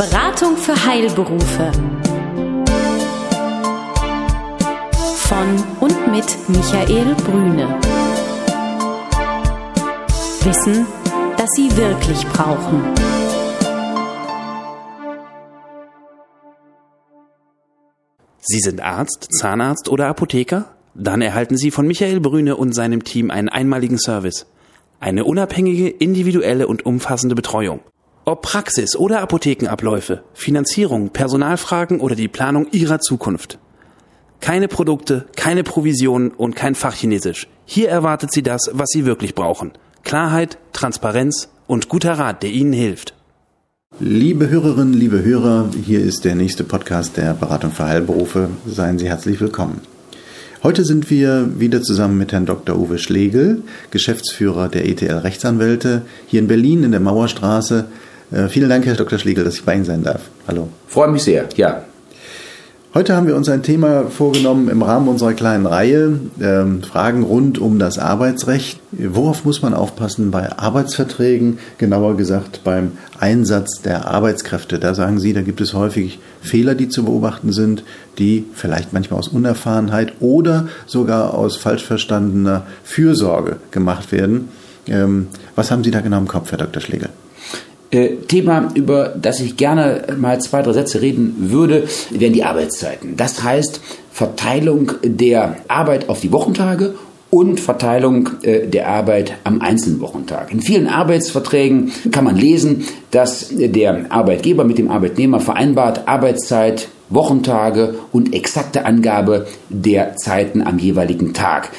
Beratung für Heilberufe. Von und mit Michael Brüne. Wissen, das Sie wirklich brauchen. Sie sind Arzt, Zahnarzt oder Apotheker? Dann erhalten Sie von Michael Brüne und seinem Team einen einmaligen Service. Eine unabhängige, individuelle und umfassende Betreuung. Ob Praxis oder Apothekenabläufe, Finanzierung, Personalfragen oder die Planung Ihrer Zukunft. Keine Produkte, keine Provisionen und kein Fachchinesisch. Hier erwartet Sie das, was Sie wirklich brauchen. Klarheit, Transparenz und guter Rat, der Ihnen hilft. Liebe Hörerinnen, liebe Hörer, hier ist der nächste Podcast der Beratung für Heilberufe. Seien Sie herzlich willkommen. Heute sind wir wieder zusammen mit Herrn Dr. Uwe Schlegel, Geschäftsführer der ETL Rechtsanwälte, hier in Berlin in der Mauerstraße. Äh, vielen Dank, Herr Dr. Schlegel, dass ich bei Ihnen sein darf. Hallo. Freue mich sehr, ja. Heute haben wir uns ein Thema vorgenommen im Rahmen unserer kleinen Reihe, ähm, Fragen rund um das Arbeitsrecht. Worauf muss man aufpassen bei Arbeitsverträgen, genauer gesagt beim Einsatz der Arbeitskräfte? Da sagen Sie, da gibt es häufig Fehler, die zu beobachten sind, die vielleicht manchmal aus Unerfahrenheit oder sogar aus falsch verstandener Fürsorge gemacht werden. Ähm, was haben Sie da genau im Kopf, Herr Dr. Schlegel? Äh, Thema, über das ich gerne mal zwei, drei Sätze reden würde, wären die Arbeitszeiten. Das heißt Verteilung der Arbeit auf die Wochentage und Verteilung äh, der Arbeit am einzelnen Wochentag. In vielen Arbeitsverträgen kann man lesen, dass der Arbeitgeber mit dem Arbeitnehmer vereinbart, Arbeitszeit, Wochentage und exakte Angabe der Zeiten am jeweiligen Tag.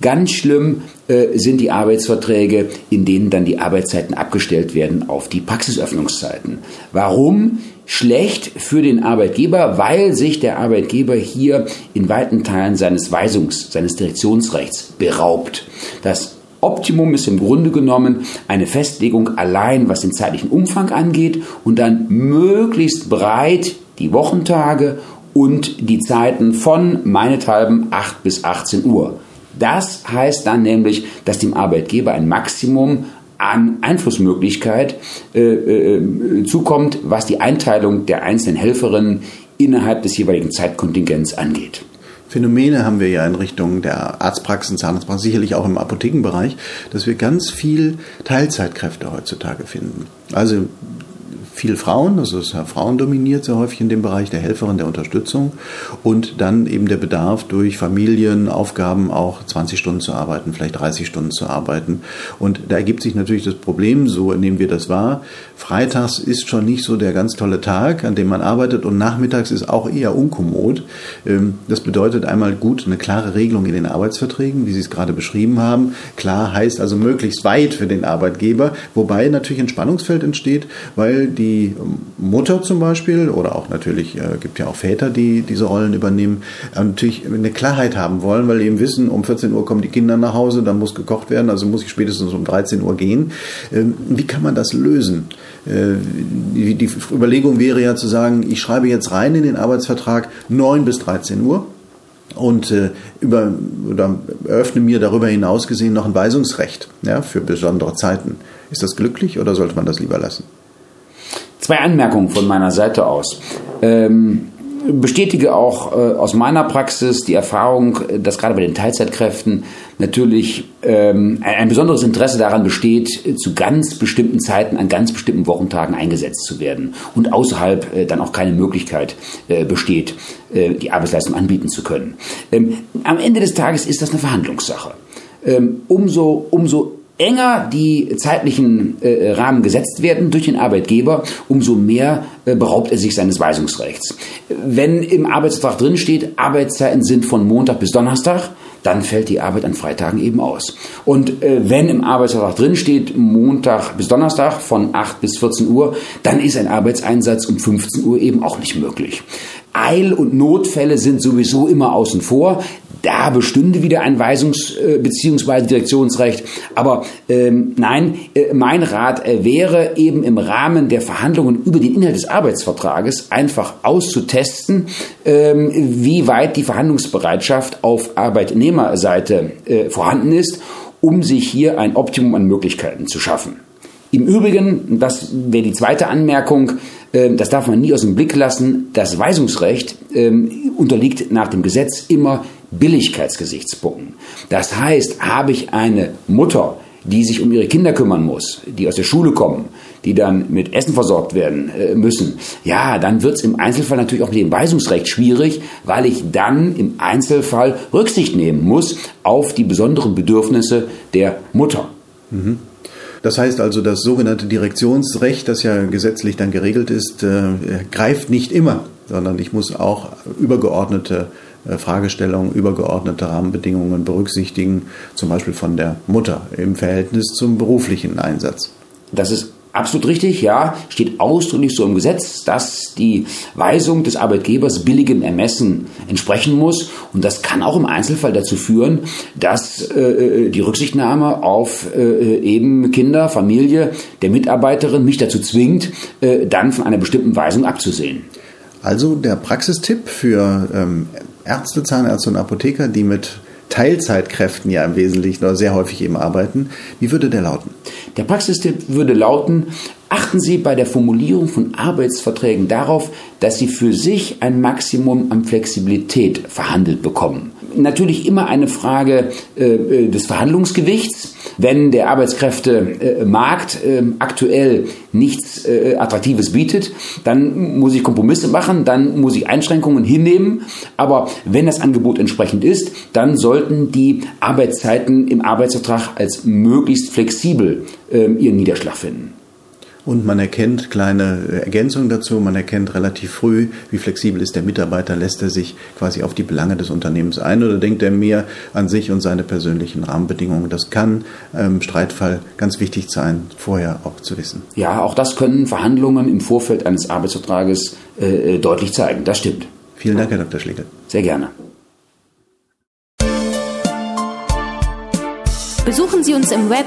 Ganz schlimm äh, sind die Arbeitsverträge, in denen dann die Arbeitszeiten abgestellt werden auf die Praxisöffnungszeiten. Warum? Schlecht für den Arbeitgeber, weil sich der Arbeitgeber hier in weiten Teilen seines Weisungs-, seines Direktionsrechts beraubt. Das Optimum ist im Grunde genommen eine Festlegung allein, was den zeitlichen Umfang angeht und dann möglichst breit die Wochentage und die Zeiten von meinethalben 8 bis 18 Uhr. Das heißt dann nämlich, dass dem Arbeitgeber ein Maximum an Einflussmöglichkeit äh, äh, zukommt, was die Einteilung der einzelnen Helferinnen innerhalb des jeweiligen Zeitkontingents angeht. Phänomene haben wir ja in Richtung der Arztpraxen, Zahnarztpraxen, sicherlich auch im Apothekenbereich, dass wir ganz viel Teilzeitkräfte heutzutage finden. Also viel Frauen, das ist ja Frauen dominiert sehr häufig in dem Bereich der Helferin, der Unterstützung und dann eben der Bedarf durch Familienaufgaben auch 20 Stunden zu arbeiten, vielleicht 30 Stunden zu arbeiten. Und da ergibt sich natürlich das Problem, so nehmen wir das wahr, freitags ist schon nicht so der ganz tolle Tag, an dem man arbeitet und nachmittags ist auch eher unkommod. Ähm, das bedeutet einmal gut eine klare Regelung in den Arbeitsverträgen, wie Sie es gerade beschrieben haben. Klar heißt also möglichst weit für den Arbeitgeber, wobei natürlich ein Spannungsfeld entsteht, weil die Mutter zum Beispiel oder auch natürlich äh, gibt ja auch Väter, die diese Rollen übernehmen, äh, natürlich eine Klarheit haben wollen, weil eben wissen, um 14 Uhr kommen die Kinder nach Hause, dann muss gekocht werden, also muss ich spätestens um 13 Uhr gehen. Ähm, wie kann man das lösen? Äh, die, die Überlegung wäre ja zu sagen, ich schreibe jetzt rein in den Arbeitsvertrag 9 bis 13 Uhr und äh, über, oder eröffne mir darüber hinaus gesehen noch ein Weisungsrecht ja, für besondere Zeiten. Ist das glücklich oder sollte man das lieber lassen? Zwei Anmerkungen von meiner Seite aus. Ähm, bestätige auch äh, aus meiner Praxis die Erfahrung, dass gerade bei den Teilzeitkräften natürlich ähm, ein, besonderes Interesse daran besteht, zu ganz bestimmten Zeiten an ganz bestimmten Wochentagen eingesetzt zu werden und außerhalb äh, dann auch keine Möglichkeit äh, besteht, äh, die Arbeitsleistung anbieten zu können. Ähm, am Ende des Tages ist das eine Verhandlungssache. Ähm, umso, umso enger die zeitlichen äh, Rahmen gesetzt werden durch den Arbeitgeber, umso mehr äh, beraubt er sich seines Weisungsrechts. Wenn im Arbeitsvertrag drin steht, Arbeitszeiten sind von Montag bis Donnerstag, dann fällt die Arbeit an Freitagen eben aus. Und äh, wenn im Arbeitsvertrag drin steht, Montag bis Donnerstag von 8 bis 14 Uhr, dann ist ein Arbeitseinsatz um 15 Uhr eben auch nicht möglich. Eil- und Notfälle sind sowieso immer außen vor da bestünde wieder ein Weisungs- äh, bzw. Direktionsrecht. Aber ähm, nein, äh, mein Rat äh, wäre eben im Rahmen der Verhandlungen über den Inhalt des Arbeitsvertrages einfach auszutesten, ähm, wie weit die Verhandlungsbereitschaft auf Arbeitnehmerseite äh, vorhanden ist, um sich hier ein Optimum an Möglichkeiten zu schaffen. Im Übrigen, das wäre die zweite Anmerkung, ähm, das darf man nie aus dem Blick lassen, das Weisungsrecht ähm, unterliegt nach dem Gesetz immer Billigkeitsgesichtspunkten. Das heißt, habe ich eine Mutter, die sich um ihre Kinder kümmern muss, die aus der Schule kommen, die dann mit Essen versorgt werden äh, müssen, ja, dann wird es im Einzelfall natürlich auch mit dem Weisungsrecht schwierig, weil ich dann im Einzelfall Rücksicht nehmen muss auf die besonderen Bedürfnisse der Mutter. Mhm. Das heißt also, das sogenannte Direktionsrecht, das ja gesetzlich dann geregelt ist, äh, greift nicht immer, sondern ich muss auch übergeordnete Fragestellungen, übergeordnete Rahmenbedingungen berücksichtigen, zum Beispiel von der Mutter im Verhältnis zum beruflichen Einsatz. Das ist Absolut richtig, ja, steht ausdrücklich so im Gesetz, dass die Weisung des Arbeitgebers billigem Ermessen entsprechen muss. Und das kann auch im Einzelfall dazu führen, dass äh, äh die Rücksichtnahme auf äh, eben Kinder, Familie der Mitarbeiterin mich dazu zwingt, äh, dann von einer bestimmten Weisung abzusehen. Also der Praxistipp für ähm, Ärzte, Zahnärzte und Apotheker, die mit Teilzeitkräften ja im Wesentlichen oder sehr häufig eben arbeiten. Wie würde der lauten? Der Praxistipp würde lauten, achten Sie bei der Formulierung von Arbeitsverträgen darauf, dass Sie für sich ein Maximum an Flexibilität verhandelt bekommen. Natürlich immer eine Frage äh, äh des Verhandlungsgewichts. Wenn der Arbeitskräftemarkt äh, aktuell nichts äh, Attraktives bietet, dann muss ich Kompromisse machen, dann muss ich Einschränkungen hinnehmen. Aber wenn das Angebot entsprechend ist, dann sollten die Arbeitszeiten im Arbeitsvertrag als möglichst flexibel äh, ihren Niederschlag finden. Und man erkennt kleine Ergänzungen dazu, man erkennt relativ früh, wie flexibel ist der Mitarbeiter, lässt er sich quasi auf die Belange des Unternehmens ein oder denkt er mehr an sich und seine persönlichen Rahmenbedingungen. Das kann im ähm, Streitfall ganz wichtig sein, vorher auch zu wissen. Ja, auch das können Verhandlungen im Vorfeld eines Arbeitsvertrages äh, äh deutlich zeigen. Das stimmt. Vielen Dank, Herr Dr. Schlegel. Sehr gerne. Besuchen Sie uns im Web